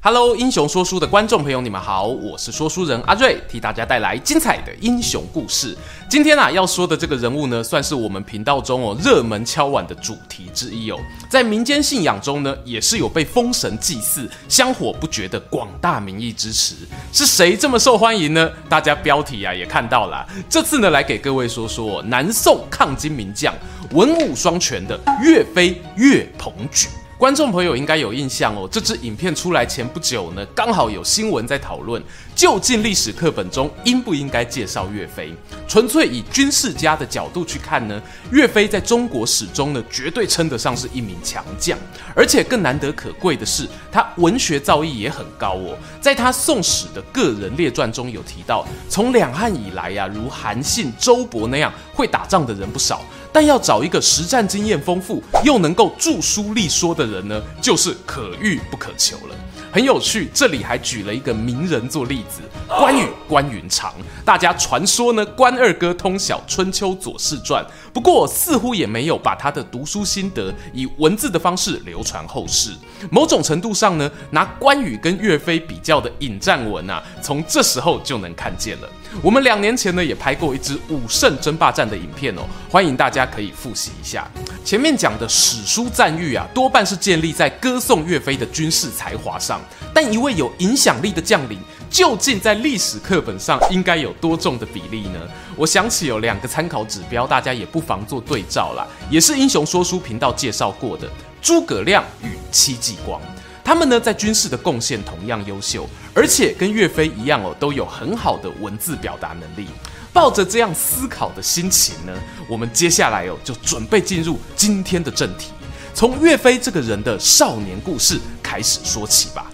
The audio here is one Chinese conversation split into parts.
Hello，英雄说书的观众朋友，你们好，我是说书人阿瑞，替大家带来精彩的英雄故事。今天啊，要说的这个人物呢，算是我们频道中哦热门敲碗的主题之一哦。在民间信仰中呢，也是有被封神祭祀、香火不绝的广大民意支持。是谁这么受欢迎呢？大家标题啊也看到了。这次呢，来给各位说说南宋抗金名将、文武双全的岳飞岳鹏举。观众朋友应该有印象哦，这支影片出来前不久呢，刚好有新闻在讨论，究竟历史课本中应不应该介绍岳飞？纯粹以军事家的角度去看呢，岳飞在中国史中呢，绝对称得上是一名强将，而且更难得可贵的是，他文学造诣也很高哦。在他《宋史》的个人列传中有提到，从两汉以来呀、如韩信、周勃那样会打仗的人不少。但要找一个实战经验丰富又能够著书立说的人呢，就是可遇不可求了。很有趣，这里还举了一个名人做例子，关羽关云长。大家传说呢，关二哥通晓《春秋左氏传》，不过似乎也没有把他的读书心得以文字的方式流传后世。某种程度上呢，拿关羽跟岳飞比较的引战文啊，从这时候就能看见了。我们两年前呢，也拍过一支武圣争霸战的影片哦，欢迎大家可以复习一下。前面讲的史书赞誉啊，多半是建立在歌颂岳飞的军事才华上。但一位有影响力的将领，究竟在历史课本上应该有多重的比例呢？我想起有两个参考指标，大家也不妨做对照啦。也是英雄说书频道介绍过的诸葛亮与戚继光。他们呢，在军事的贡献同样优秀，而且跟岳飞一样哦，都有很好的文字表达能力。抱着这样思考的心情呢，我们接下来哦，就准备进入今天的正题，从岳飞这个人的少年故事开始说起吧。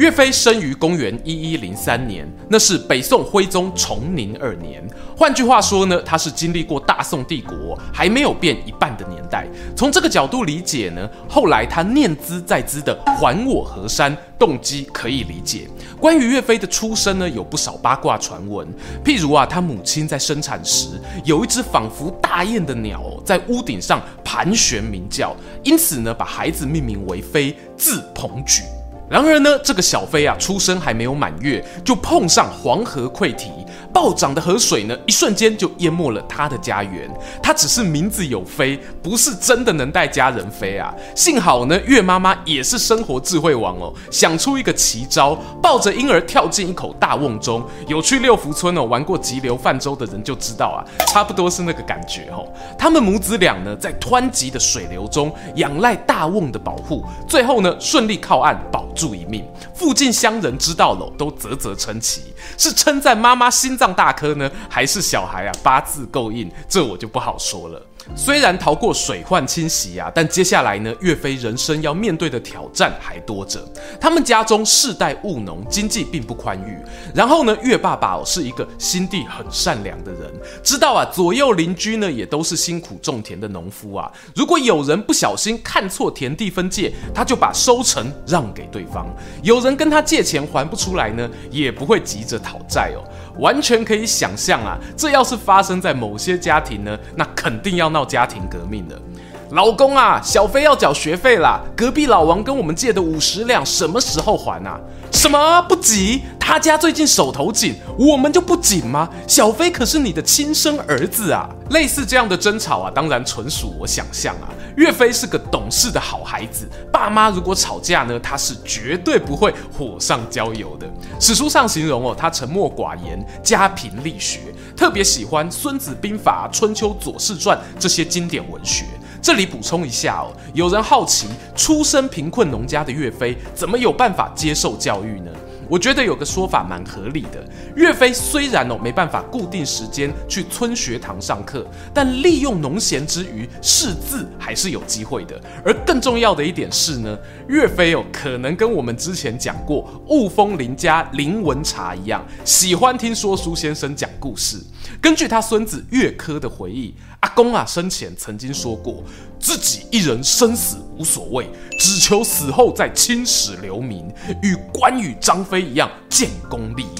岳飞生于公元一一零三年，那是北宋徽宗崇宁二年。换句话说呢，他是经历过大宋帝国还没有变一半的年。代。从这个角度理解呢，后来他念兹在兹的还我河山，动机可以理解。关于岳飞的出生呢，有不少八卦传闻，譬如啊，他母亲在生产时有一只仿佛大雁的鸟在屋顶上盘旋鸣叫，因此呢，把孩子命名为飞，字鹏举。然而呢，这个小飞啊，出生还没有满月，就碰上黄河溃堤。暴涨的河水呢，一瞬间就淹没了他的家园。他只是名字有飞，不是真的能带家人飞啊。幸好呢，月妈妈也是生活智慧王哦，想出一个奇招，抱着婴儿跳进一口大瓮中。有去六福村哦玩过急流泛舟的人就知道啊，差不多是那个感觉哦。他们母子俩呢，在湍急的水流中，仰赖大瓮的保护，最后呢，顺利靠岸，保住一命。附近乡人知道了，都啧啧称奇，是称赞妈妈心脏大颗呢，还是小孩啊八字够硬？这我就不好说了。虽然逃过水患侵袭啊，但接下来呢，岳飞人生要面对的挑战还多着。他们家中世代务农，经济并不宽裕。然后呢，岳爸爸哦是一个心地很善良的人，知道啊左右邻居呢也都是辛苦种田的农夫啊。如果有人不小心看错田地分界，他就把收成让给对方。有人跟他借钱还不出来呢，也不会急着讨债哦。完全可以想象啊，这要是发生在某些家庭呢，那肯定要闹家庭革命的。老公啊，小飞要缴学费啦，隔壁老王跟我们借的五十两什么时候还啊？什么不急？他家最近手头紧，我们就不紧吗？小飞可是你的亲生儿子啊！类似这样的争吵啊，当然纯属我想象啊。岳飞是个懂事的好孩子，爸妈如果吵架呢，他是绝对不会火上浇油的。史书上形容哦，他沉默寡言，家贫力学，特别喜欢《孙子兵法》《春秋左氏传》这些经典文学。这里补充一下哦，有人好奇，出身贫困农家的岳飞怎么有办法接受教育呢？我觉得有个说法蛮合理的。岳飞虽然哦没办法固定时间去村学堂上课，但利用农闲之余识字还是有机会的。而更重要的一点是呢，岳飞哦可能跟我们之前讲过雾峰林家林文茶一样，喜欢听说书先生讲故事。根据他孙子岳珂的回忆，阿公啊生前曾经说过，自己一人生死无所谓，只求死后在青史留名，与关羽、张飞一样建功立业。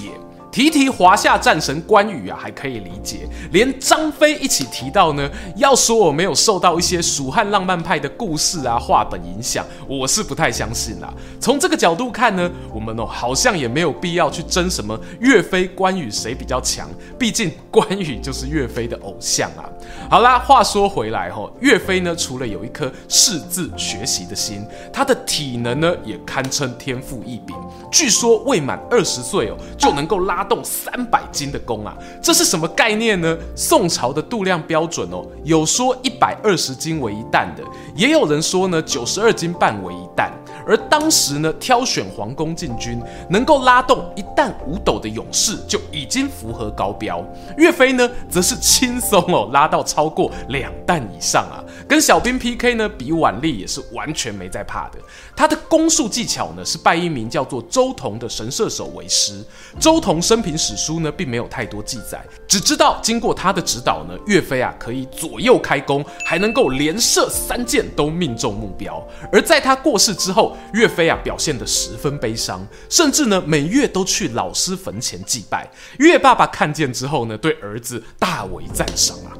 提提华夏战神关羽啊，还可以理解，连张飞一起提到呢。要说我没有受到一些蜀汉浪漫派的故事啊、画本影响，我是不太相信啦。从这个角度看呢，我们哦好像也没有必要去争什么岳飞、关羽谁比较强，毕竟关羽就是岳飞的偶像啊。好啦，话说回来哈，岳飞呢，除了有一颗识字学习的心，他的体能呢也堪称天赋异禀。据说未满二十岁哦，就能够拉。发动三百斤的弓啊，这是什么概念呢？宋朝的度量标准哦，有说一百二十斤为一担的，也有人说呢九十二斤半为一担。而当时呢，挑选皇宫禁军能够拉动一担五斗的勇士就已经符合高标。岳飞呢，则是轻松哦拉到超过两担以上啊，跟小兵 PK 呢比腕力也是完全没在怕的。他的弓术技巧呢，是拜一名叫做周同的神射手为师。周同生平史书呢，并没有太多记载，只知道经过他的指导呢，岳飞啊可以左右开弓，还能够连射三箭都命中目标。而在他过世之后，岳飞啊表现得十分悲伤，甚至呢每月都去老师坟前祭拜。岳爸爸看见之后呢，对儿子大为赞赏啊，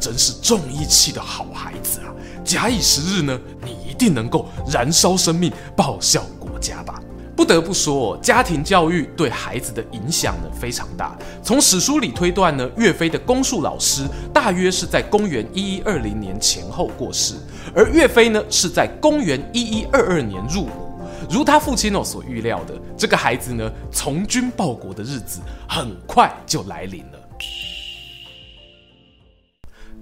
真是重义气的好孩子啊！假以时日呢，你一定能够燃烧生命，报效国家吧。不得不说，家庭教育对孩子的影响呢非常大。从史书里推断呢，岳飞的公述老师大约是在公元一一二零年前后过世，而岳飞呢是在公元一一二二年入伍。如他父亲哦所预料的，这个孩子呢从军报国的日子很快就来临了。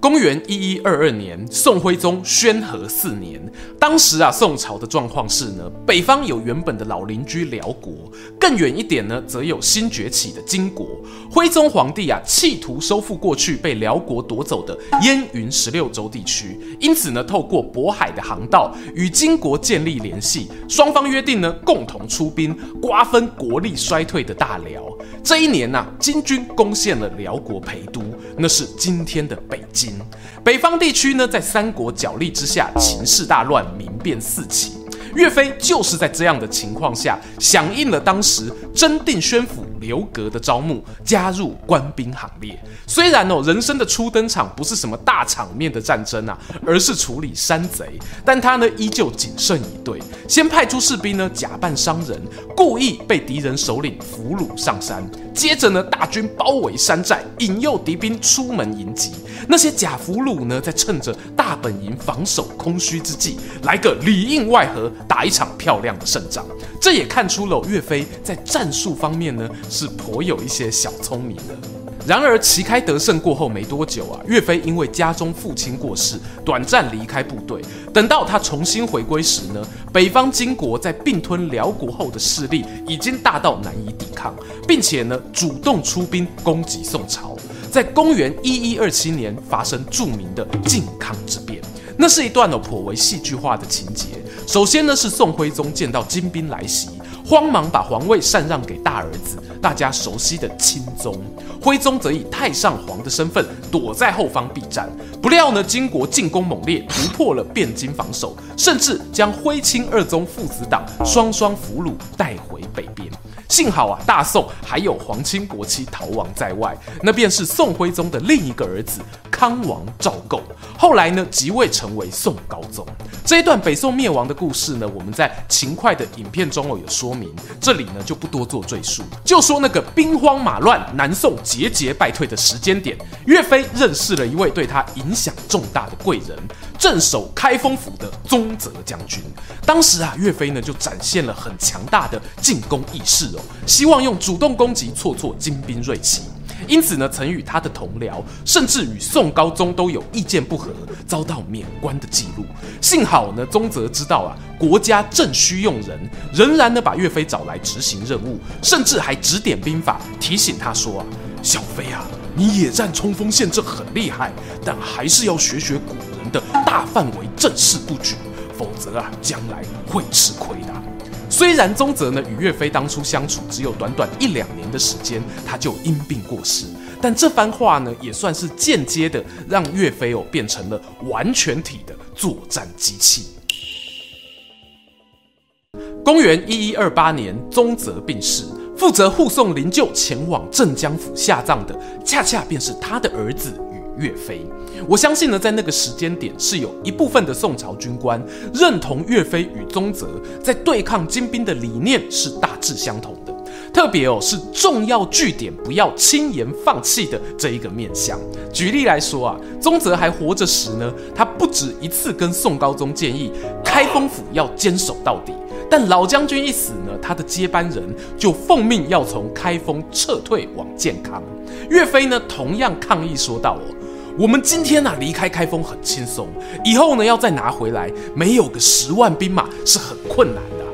公元一一二二年，宋徽宗宣和四年，当时啊，宋朝的状况是呢，北方有原本的老邻居辽国，更远一点呢，则有新崛起的金国。徽宗皇帝啊，企图收复过去被辽国夺走的燕云十六州地区，因此呢，透过渤海的航道与金国建立联系，双方约定呢，共同出兵瓜分国力衰退的大辽。这一年呐、金军攻陷了辽国陪都，那是今天的北京。北方地区呢，在三国角力之下，情势大乱，民变四起。岳飞就是在这样的情况下，响应了当时真定宣府刘格的招募，加入官兵行列。虽然哦，人生的初登场不是什么大场面的战争啊，而是处理山贼，但他呢依旧谨慎以对，先派出士兵呢假扮商人，故意被敌人首领俘虏上山，接着呢大军包围山寨，引诱敌兵出门迎击。那些假俘虏呢，在趁着大本营防守空虚之际，来个里应外合，打一场漂亮的胜仗。这也看出了岳飞在战术方面呢，是颇有一些小聪明的。然而旗开得胜过后没多久啊，岳飞因为家中父亲过世，短暂离开部队。等到他重新回归时呢，北方金国在并吞辽国后的势力已经大到难以抵抗，并且呢，主动出兵攻击宋朝。在公元一一二七年发生著名的靖康之变，那是一段呢颇为戏剧化的情节。首先呢是宋徽宗见到金兵来袭，慌忙把皇位禅让给大儿子，大家熟悉的钦宗。徽宗则以太上皇的身份躲在后方避战。不料呢金国进攻猛烈，突破了汴京防守，甚至将徽钦二宗父子党双双俘虏带回北边。幸好啊，大宋还有皇亲国戚逃亡在外，那便是宋徽宗的另一个儿子康王赵构，后来呢即位成为宋高宗。这一段北宋灭亡的故事呢，我们在勤快的影片中哦有说明，这里呢就不多做赘述，就说那个兵荒马乱、南宋节节败退的时间点，岳飞认识了一位对他影响重大的贵人。镇守开封府的宗泽将军，当时啊，岳飞呢就展现了很强大的进攻意识希望用主动攻击挫挫金兵锐气，因此呢，曾与他的同僚，甚至与宋高宗都有意见不合，遭到免官的记录。幸好呢，宗泽知道啊，国家正需用人，仍然呢把岳飞找来执行任务，甚至还指点兵法，提醒他说啊，小飞啊，你野战冲锋陷阵很厉害，但还是要学学古人。的大范围阵势布局，否则啊，将来会吃亏的。虽然宗泽呢与岳飞当初相处只有短短一两年的时间，他就因病过世，但这番话呢，也算是间接的让岳飞哦变成了完全体的作战机器。公元一一二八年，宗泽病逝，负责护送灵柩前往镇江府下葬的，恰恰便是他的儿子与岳飞。我相信呢，在那个时间点，是有一部分的宋朝军官认同岳飞与宗泽在对抗金兵的理念是大致相同的。特别哦，是重要据点不要轻言放弃的这一个面向。举例来说啊，宗泽还活着时呢，他不止一次跟宋高宗建议开封府要坚守到底。但老将军一死呢，他的接班人就奉命要从开封撤退往建康。岳飞呢，同样抗议说道：“哦，我们今天啊离开开封很轻松，以后呢要再拿回来，没有个十万兵马是很困难的。”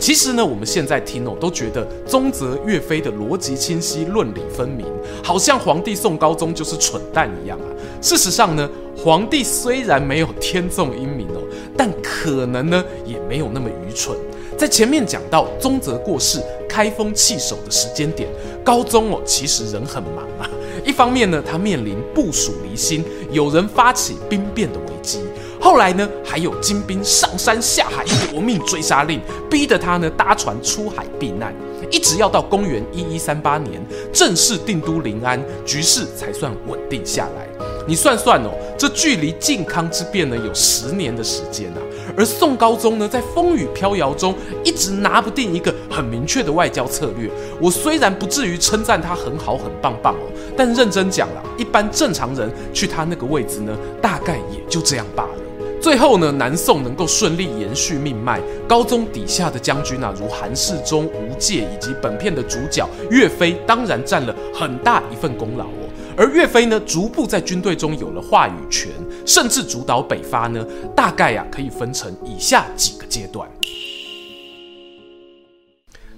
其实呢，我们现在听哦，都觉得宗泽、岳飞的逻辑清晰、论理分明，好像皇帝宋高宗就是蠢蛋一样啊。事实上呢，皇帝虽然没有天纵英明哦，但可能呢也没有那么愚蠢。在前面讲到宗泽过世、开封弃守的时间点，高宗哦其实人很忙啊。一方面呢，他面临部署离心，有人发起兵变的危机。后来呢，还有金兵上山下海夺命追杀令，逼得他呢搭船出海避难，一直要到公元一一三八年正式定都临安，局势才算稳定下来。你算算哦，这距离靖康之变呢有十年的时间啊。而宋高宗呢，在风雨飘摇中一直拿不定一个很明确的外交策略。我虽然不至于称赞他很好很棒棒哦，但认真讲了，一般正常人去他那个位置呢，大概也就这样罢了。最后呢，南宋能够顺利延续命脉，高宗底下的将军啊，如韩世忠、吴玠以及本片的主角岳飞，当然占了很大一份功劳哦。而岳飞呢，逐步在军队中有了话语权，甚至主导北伐呢，大概呀、啊、可以分成以下几个阶段。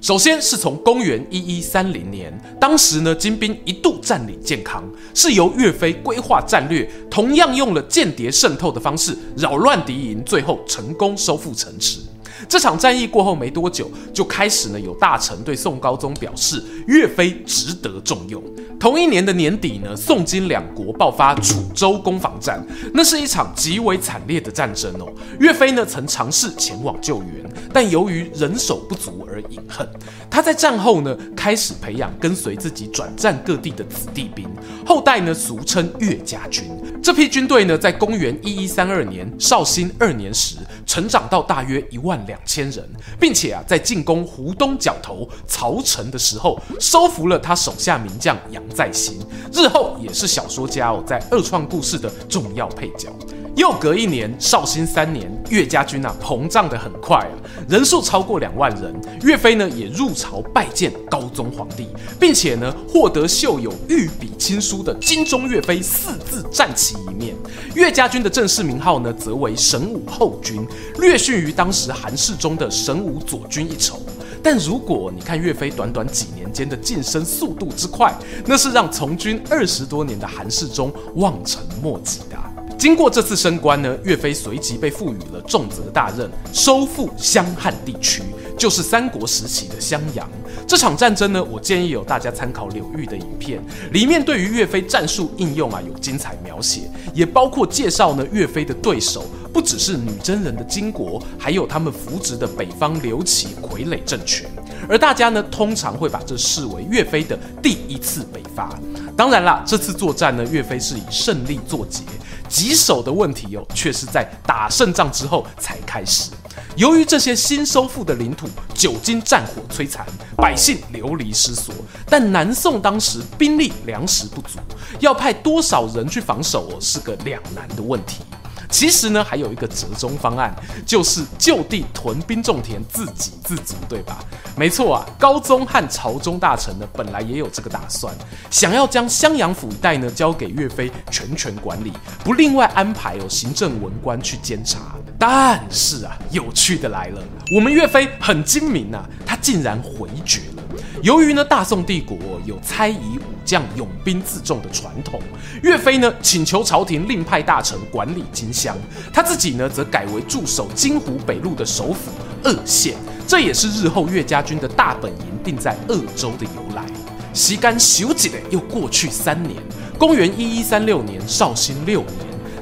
首先是从公元一一三零年，当时呢，金兵一度占领建康，是由岳飞规划战略，同样用了间谍渗透的方式扰乱敌营，最后成功收复城池。这场战役过后没多久，就开始呢有大臣对宋高宗表示岳飞值得重用。同一年的年底呢，宋金两国爆发楚州攻防战，那是一场极为惨烈的战争哦。岳飞呢曾尝试前往救援，但由于人手不足而饮恨。他在战后呢开始培养跟随自己转战各地的子弟兵，后代呢俗称岳家军。这批军队呢在公元一一三二年绍兴二年时，成长到大约一万两千人，并且啊在进攻湖东角头曹城的时候，收服了他手下名将杨再兴，日后也是小说家哦在二创故事的重要配角。又隔一年，绍兴三年，岳家军啊膨胀得很快啊，人数超过两万人。岳飞呢也入朝拜见高宗皇帝，并且呢获得绣有御笔亲书的“金忠岳飞”四字战旗一面。岳家军的正式名号呢则为神武后军，略逊于当时韩世忠的神武左军一筹。但如果你看岳飞短短几年间的晋升速度之快，那是让从军二十多年的韩世忠望尘莫及的。经过这次升官呢，岳飞随即被赋予了重责大任，收复襄汉地区，就是三国时期的襄阳。这场战争呢，我建议有大家参考柳玉的影片，里面对于岳飞战术应用啊有精彩描写，也包括介绍呢岳飞的对手不只是女真人的金国，还有他们扶植的北方刘琦傀儡政权。而大家呢通常会把这视为岳飞的第一次北伐。当然啦，这次作战呢，岳飞是以胜利作结。棘手的问题哦，却是在打胜仗之后才开始。由于这些新收复的领土久经战火摧残，百姓流离失所，但南宋当时兵力粮食不足，要派多少人去防守，是个两难的问题。其实呢，还有一个折中方案，就是就地屯兵种田，自给自足，对吧？没错啊，高宗和朝中大臣呢，本来也有这个打算，想要将襄阳府一带呢交给岳飞全权管理，不另外安排有行政文官去监察。但是啊，有趣的来了，我们岳飞很精明啊，他竟然回绝了。由于呢，大宋帝国有猜疑武将拥兵自重的传统，岳飞呢请求朝廷另派大臣管理金乡，他自己呢则改为驻守金湖北路的首府鄂县，这也是日后岳家军的大本营定在鄂州的由来。时间咻几的又过去三年，公元一一三六年绍兴六年，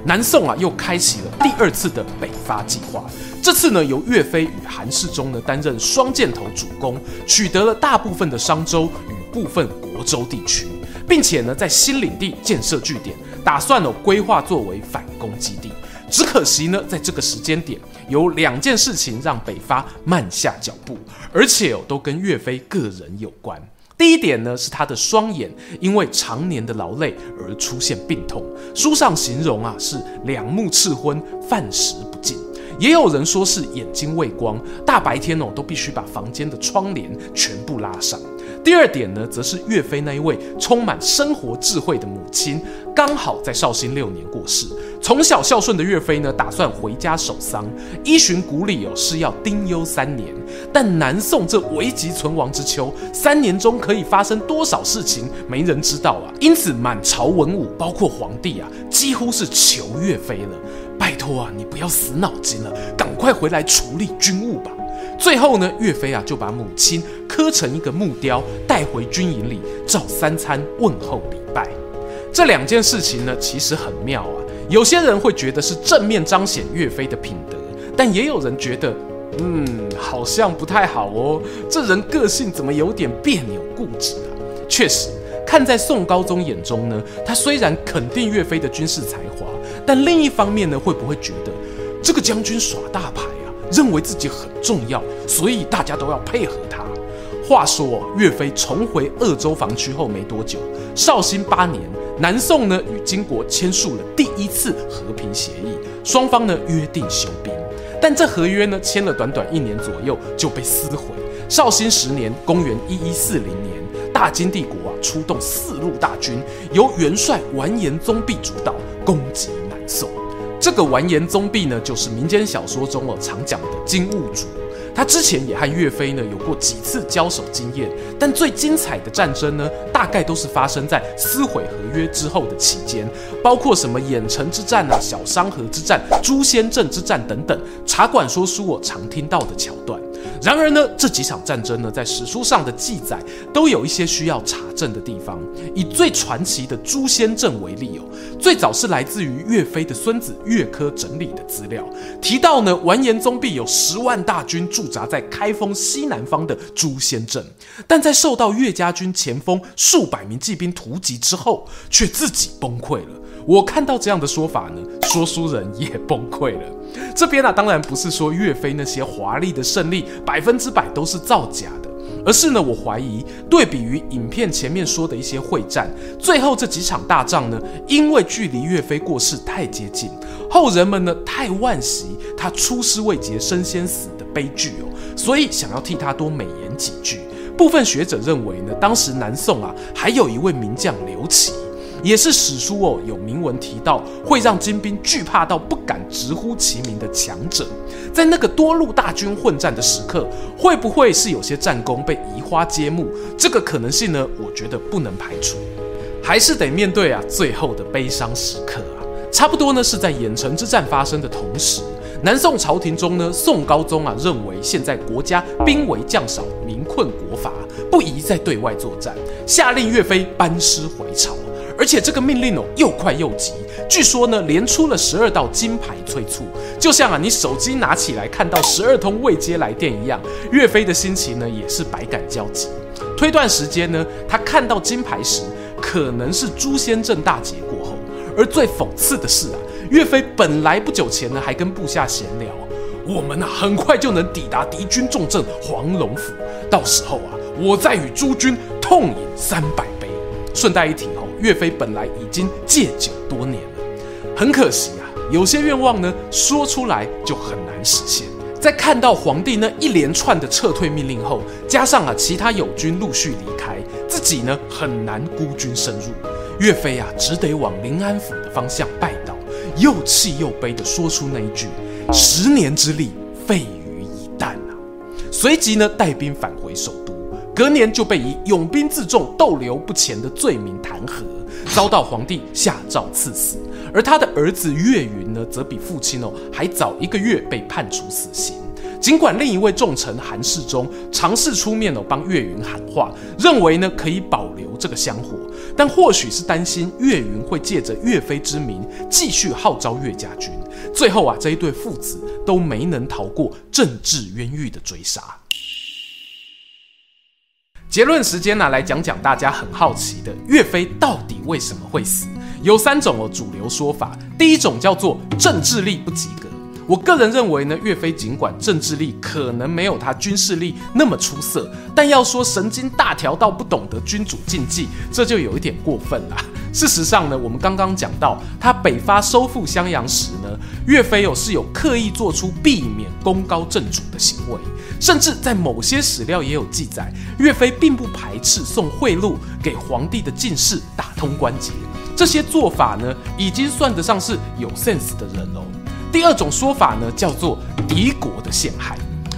南宋啊又开启了第二次的北伐计划。这次呢，由岳飞与韩世忠呢担任双箭头主攻，取得了大部分的商州与部分国州地区，并且呢在新领地建设据点，打算哦规划作为反攻基地。只可惜呢，在这个时间点，有两件事情让北伐慢下脚步，而且哦都跟岳飞个人有关。第一点呢，是他的双眼因为常年的劳累而出现病痛，书上形容啊是两目赤昏，饭食不进。也有人说是眼睛畏光，大白天哦都必须把房间的窗帘全部拉上。第二点呢，则是岳飞那一位充满生活智慧的母亲，刚好在绍兴六年过世。从小孝顺的岳飞呢，打算回家守丧，依循古礼哦是要丁忧三年。但南宋这危急存亡之秋，三年中可以发生多少事情，没人知道啊。因此满朝文武，包括皇帝啊，几乎是求岳飞了。拜托啊，你不要死脑筋了，赶快回来处理军务吧。最后呢，岳飞啊就把母亲刻成一个木雕，带回军营里照三餐问候礼拜。这两件事情呢，其实很妙啊。有些人会觉得是正面彰显岳飞的品德，但也有人觉得，嗯，好像不太好哦。这人个性怎么有点别扭固执啊？确实，看在宋高宗眼中呢，他虽然肯定岳飞的军事才华。但另一方面呢，会不会觉得这个将军耍大牌？认为自己很重要，所以大家都要配合他。话说，岳飞重回鄂州防区后没多久，绍兴八年，南宋呢与金国签署了第一次和平协议，双方呢约定休兵。但这合约呢签了短短一年左右就被撕毁。绍兴十年，公元一一四零年，大金帝国啊出动四路大军，由元帅完颜宗弼主导攻击南。宋这个完颜宗弼呢，就是民间小说中哦常讲的金兀术。他之前也和岳飞呢有过几次交手经验，但最精彩的战争呢，大概都是发生在撕毁合约之后的期间，包括什么郾城之战啊、小商河之战、朱仙镇之战等等，茶馆说书我常听到的桥段。然而呢，这几场战争呢，在史书上的记载都有一些需要查证的地方。以最传奇的朱仙镇为例哦，最早是来自于岳飞的孙子岳珂整理的资料，提到呢，完颜宗弼有十万大军驻扎在开封西南方的朱仙镇，但在受到岳家军前锋数百名骑兵突击之后，却自己崩溃了。我看到这样的说法呢，说书人也崩溃了。这边啊，当然不是说岳飞那些华丽的胜利百分之百都是造假的，而是呢，我怀疑对比于影片前面说的一些会战，最后这几场大仗呢，因为距离岳飞过世太接近，后人们呢太惋惜他出师未捷身先死的悲剧哦，所以想要替他多美言几句。部分学者认为呢，当时南宋啊，还有一位名将刘琦。也是史书哦，有铭文提到会让金兵惧怕到不敢直呼其名的强者，在那个多路大军混战的时刻，会不会是有些战功被移花接木？这个可能性呢，我觉得不能排除，还是得面对啊最后的悲伤时刻啊。差不多呢是在郾城之战发生的同时，南宋朝廷中呢，宋高宗啊认为现在国家兵微将少，民困国乏，不宜再对外作战，下令岳飞班师回朝。而且这个命令哦，又快又急，据说呢，连出了十二道金牌催促，就像啊，你手机拿起来看到十二通未接来电一样。岳飞的心情呢，也是百感交集。推断时间呢，他看到金牌时，可能是朱仙镇大捷过后。而最讽刺的是啊，岳飞本来不久前呢，还跟部下闲聊，我们啊，很快就能抵达敌军重镇黄龙府，到时候啊，我再与诸军痛饮三百杯。顺带一提哦。岳飞本来已经戒酒多年了，很可惜啊，有些愿望呢，说出来就很难实现。在看到皇帝那一连串的撤退命令后，加上啊其他友军陆续离开，自己呢很难孤军深入。岳飞啊，只得往临安府的方向拜倒，又气又悲地说出那一句：“十年之力废于一旦啊！”随即呢，带兵返回首都。隔年就被以拥兵自重、逗留不前的罪名弹劾，遭到皇帝下诏赐死。而他的儿子岳云呢，则比父亲哦还早一个月被判处死刑。尽管另一位重臣韩世忠尝试出面哦帮岳云喊话，认为呢可以保留这个香火，但或许是担心岳云会借着岳飞之名继续号召岳家军，最后啊这一对父子都没能逃过政治冤狱的追杀。结论时间呢，来讲讲大家很好奇的岳飞到底为什么会死？有三种哦主流说法。第一种叫做政治力不及格。我个人认为呢，岳飞尽管政治力可能没有他军事力那么出色，但要说神经大条到不懂得君主禁忌，这就有一点过分了。事实上呢，我们刚刚讲到他北伐收复襄阳时呢，岳飞有是有刻意做出避免功高震主的行为。甚至在某些史料也有记载，岳飞并不排斥送贿赂给皇帝的进士打通关节。这些做法呢，已经算得上是有 sense 的人喽。第二种说法呢，叫做敌国的陷害，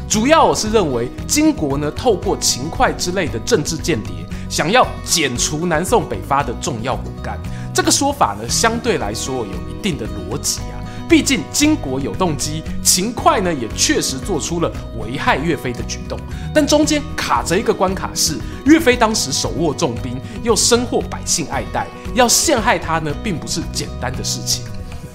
主要我是认为金国呢，透过秦桧之类的政治间谍，想要剪除南宋北伐的重要骨干。这个说法呢，相对来说有一定的逻辑啊。毕竟金国有动机，秦桧呢也确实做出了危害岳飞的举动，但中间卡着一个关卡是，岳飞当时手握重兵，又深获百姓爱戴，要陷害他呢，并不是简单的事情。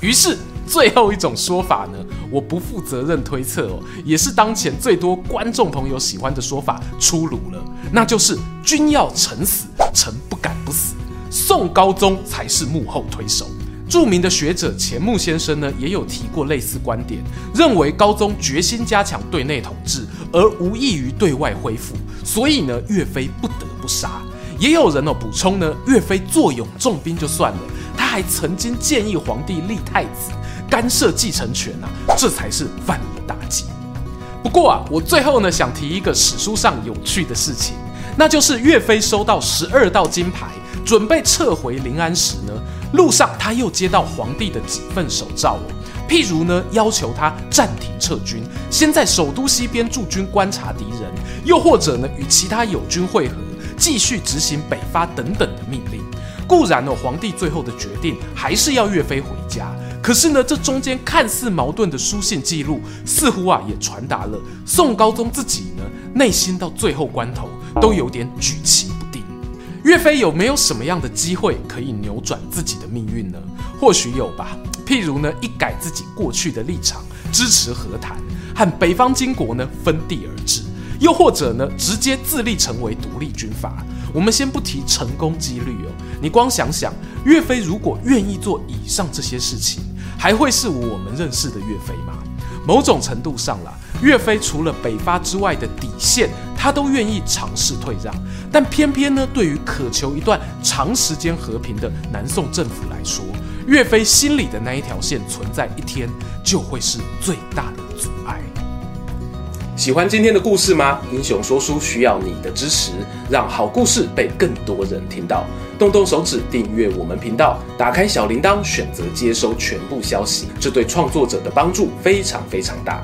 于是最后一种说法呢，我不负责任推测哦，也是当前最多观众朋友喜欢的说法出炉了，那就是君要臣死，臣不敢不死，宋高宗才是幕后推手。著名的学者钱穆先生呢，也有提过类似观点，认为高宗决心加强对内统治，而无异于对外恢复，所以呢，岳飞不得不杀。也有人哦补充呢，岳飞坐拥重兵就算了，他还曾经建议皇帝立太子，干涉继承权啊，这才是犯了大忌。不过啊，我最后呢想提一个史书上有趣的事情，那就是岳飞收到十二道金牌，准备撤回临安时呢。路上，他又接到皇帝的几份手诏哦，譬如呢，要求他暂停撤军，先在首都西边驻军观察敌人，又或者呢，与其他友军会合，继续执行北伐等等的命令。固然呢，皇帝最后的决定还是要岳飞回家，可是呢，这中间看似矛盾的书信记录，似乎啊，也传达了宋高宗自己呢，内心到最后关头都有点举棋。岳飞有没有什么样的机会可以扭转自己的命运呢？或许有吧。譬如呢，一改自己过去的立场，支持和谈，和北方金国呢分地而治；又或者呢，直接自立成为独立军阀。我们先不提成功几率哦，你光想想，岳飞如果愿意做以上这些事情，还会是我们认识的岳飞吗？某种程度上啦，岳飞除了北伐之外的底线，他都愿意尝试退让。但偏偏呢，对于渴求一段长时间和平的南宋政府来说，岳飞心里的那一条线存在一天，就会是最大的阻碍。喜欢今天的故事吗？英雄说书需要你的支持，让好故事被更多人听到。动动手指订阅我们频道，打开小铃铛，选择接收全部消息，这对创作者的帮助非常非常大。